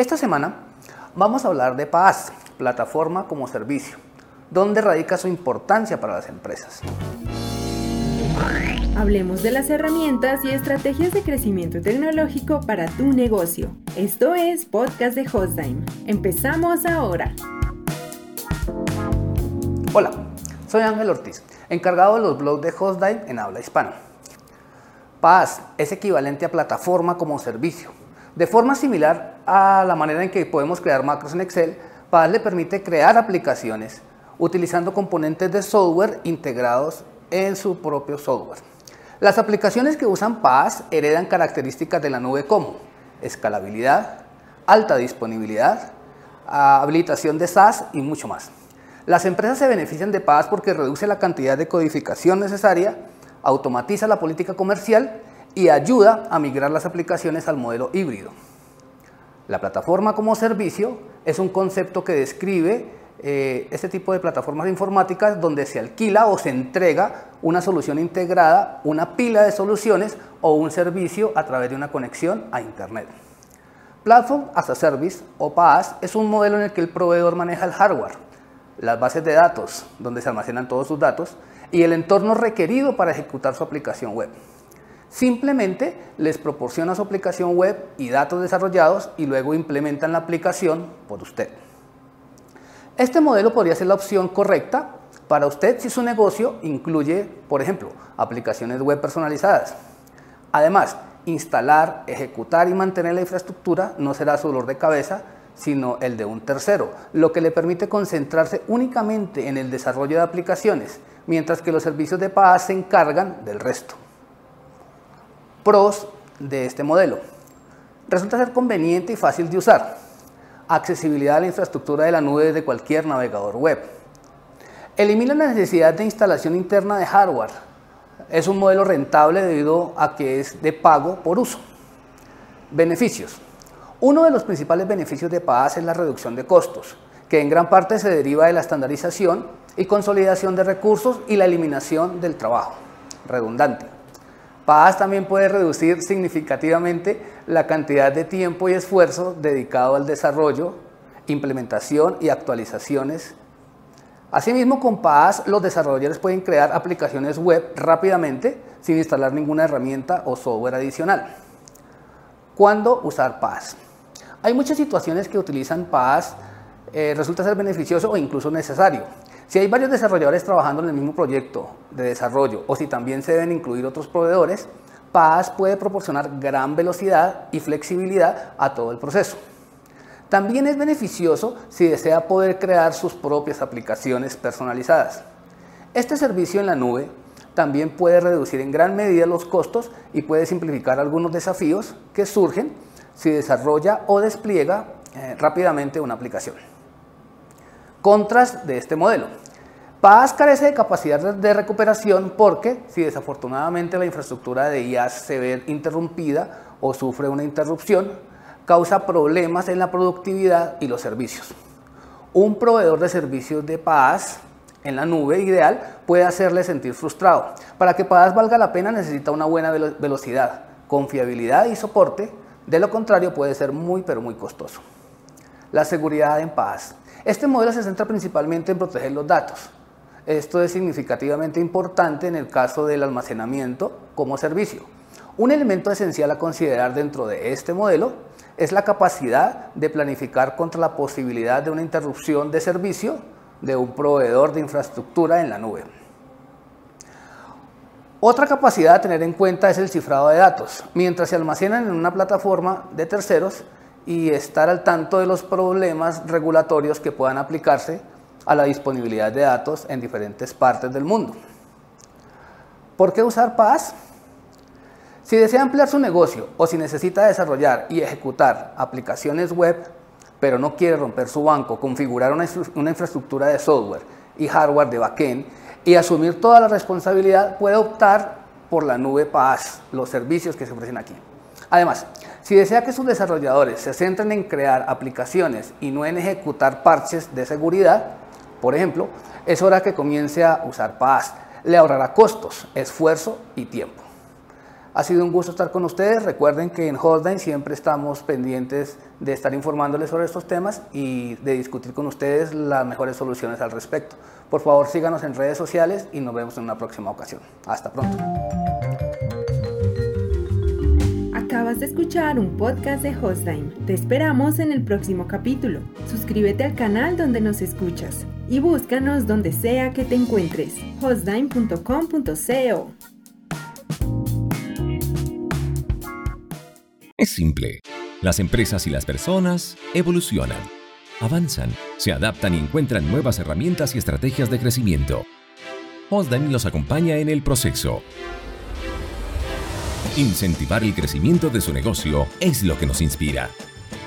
Esta semana vamos a hablar de PaaS, plataforma como servicio, donde radica su importancia para las empresas. Hablemos de las herramientas y estrategias de crecimiento tecnológico para tu negocio. Esto es Podcast de Hostime. Empezamos ahora. Hola, soy Ángel Ortiz, encargado de los blogs de Hostime en habla hispana. PaaS es equivalente a plataforma como servicio. De forma similar a la manera en que podemos crear macros en Excel, PaaS le permite crear aplicaciones utilizando componentes de software integrados en su propio software. Las aplicaciones que usan PaaS heredan características de la nube como escalabilidad, alta disponibilidad, habilitación de SaaS y mucho más. Las empresas se benefician de PaaS porque reduce la cantidad de codificación necesaria, automatiza la política comercial y ayuda a migrar las aplicaciones al modelo híbrido. La plataforma como servicio es un concepto que describe eh, este tipo de plataformas informáticas donde se alquila o se entrega una solución integrada, una pila de soluciones o un servicio a través de una conexión a Internet. Platform as a Service o PaaS es un modelo en el que el proveedor maneja el hardware, las bases de datos donde se almacenan todos sus datos y el entorno requerido para ejecutar su aplicación web. Simplemente les proporciona su aplicación web y datos desarrollados y luego implementan la aplicación por usted. Este modelo podría ser la opción correcta para usted si su negocio incluye, por ejemplo, aplicaciones web personalizadas. Además, instalar, ejecutar y mantener la infraestructura no será su dolor de cabeza, sino el de un tercero, lo que le permite concentrarse únicamente en el desarrollo de aplicaciones, mientras que los servicios de PaaS se encargan del resto. Pros de este modelo. Resulta ser conveniente y fácil de usar accesibilidad a la infraestructura de la nube desde cualquier navegador web. Elimina la necesidad de instalación interna de hardware. Es un modelo rentable debido a que es de pago por uso. Beneficios. Uno de los principales beneficios de PaaS es la reducción de costos, que en gran parte se deriva de la estandarización y consolidación de recursos y la eliminación del trabajo redundante. PaaS también puede reducir significativamente la cantidad de tiempo y esfuerzo dedicado al desarrollo, implementación y actualizaciones. Asimismo, con PaaS los desarrolladores pueden crear aplicaciones web rápidamente sin instalar ninguna herramienta o software adicional. ¿Cuándo usar PaaS? Hay muchas situaciones que utilizan PaaS, eh, resulta ser beneficioso o incluso necesario. Si hay varios desarrolladores trabajando en el mismo proyecto de desarrollo o si también se deben incluir otros proveedores, PaaS puede proporcionar gran velocidad y flexibilidad a todo el proceso. También es beneficioso si desea poder crear sus propias aplicaciones personalizadas. Este servicio en la nube también puede reducir en gran medida los costos y puede simplificar algunos desafíos que surgen si desarrolla o despliega eh, rápidamente una aplicación. Contras de este modelo. PaaS carece de capacidad de recuperación porque si desafortunadamente la infraestructura de IaaS se ve interrumpida o sufre una interrupción, causa problemas en la productividad y los servicios. Un proveedor de servicios de PaaS en la nube ideal puede hacerle sentir frustrado. Para que PaaS valga la pena necesita una buena velocidad, confiabilidad y soporte, de lo contrario puede ser muy pero muy costoso. La seguridad en PaaS. Este modelo se centra principalmente en proteger los datos. Esto es significativamente importante en el caso del almacenamiento como servicio. Un elemento esencial a considerar dentro de este modelo es la capacidad de planificar contra la posibilidad de una interrupción de servicio de un proveedor de infraestructura en la nube. Otra capacidad a tener en cuenta es el cifrado de datos. Mientras se almacenan en una plataforma de terceros, y estar al tanto de los problemas regulatorios que puedan aplicarse a la disponibilidad de datos en diferentes partes del mundo. ¿Por qué usar PaaS? Si desea ampliar su negocio o si necesita desarrollar y ejecutar aplicaciones web, pero no quiere romper su banco, configurar una, infraestructura de software y hardware de backend y asumir toda la responsabilidad, puede optar por la nube PaaS, los servicios que se ofrecen aquí. Además, si desea que sus desarrolladores se centren en crear aplicaciones y no en ejecutar parches de seguridad, por ejemplo, es hora que comience a usar PaaS. Le ahorrará costos, esfuerzo y tiempo. Ha sido un gusto estar con ustedes. Recuerden que en Hotline siempre estamos pendientes de estar informándoles sobre estos temas y de discutir con ustedes las mejores soluciones al respecto. Por favor, síganos en redes sociales y nos vemos en una próxima ocasión. Hasta pronto. Acabas de escuchar un podcast de Hostime. Te esperamos en el próximo capítulo. Suscríbete al canal donde nos escuchas y búscanos donde sea que te encuentres. hostime.com.co Es simple. Las empresas y las personas evolucionan, avanzan, se adaptan y encuentran nuevas herramientas y estrategias de crecimiento. Hostime los acompaña en el proceso Incentivar el crecimiento de su negocio es lo que nos inspira.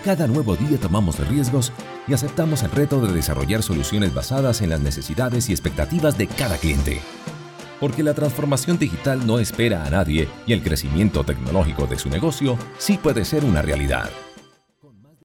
Cada nuevo día tomamos riesgos y aceptamos el reto de desarrollar soluciones basadas en las necesidades y expectativas de cada cliente. Porque la transformación digital no espera a nadie y el crecimiento tecnológico de su negocio sí puede ser una realidad.